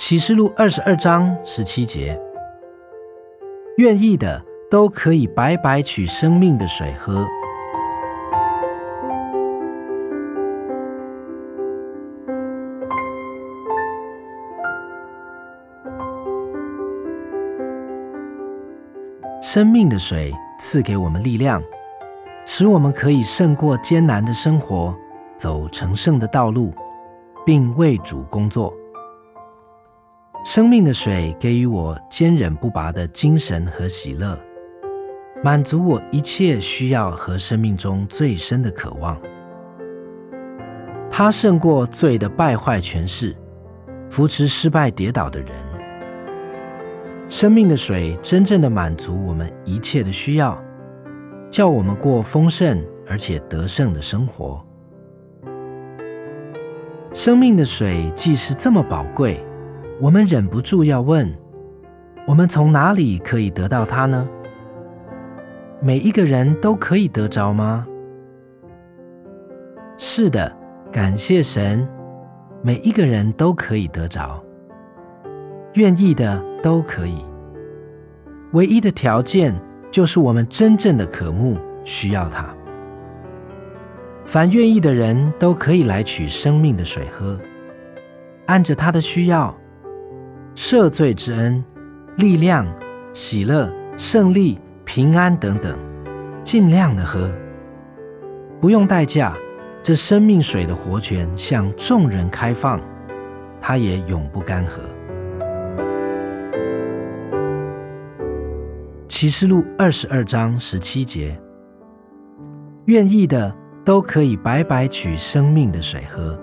启示录二十二章十七节，愿意的都可以白白取生命的水喝。生命的水赐给我们力量，使我们可以胜过艰难的生活，走成圣的道路，并为主工作。生命的水给予我坚忍不拔的精神和喜乐，满足我一切需要和生命中最深的渴望。它胜过罪的败坏权势，扶持失败跌倒的人。生命的水真正的满足我们一切的需要，叫我们过丰盛而且得胜的生活。生命的水既是这么宝贵。我们忍不住要问：我们从哪里可以得到它呢？每一个人都可以得着吗？是的，感谢神，每一个人都可以得着。愿意的都可以。唯一的条件就是我们真正的渴慕，需要它。凡愿意的人都可以来取生命的水喝，按着他的需要。赦罪之恩、力量、喜乐、胜利、平安等等，尽量的喝，不用代价。这生命水的活泉向众人开放，它也永不干涸。启示录二十二章十七节，愿意的都可以白白取生命的水喝。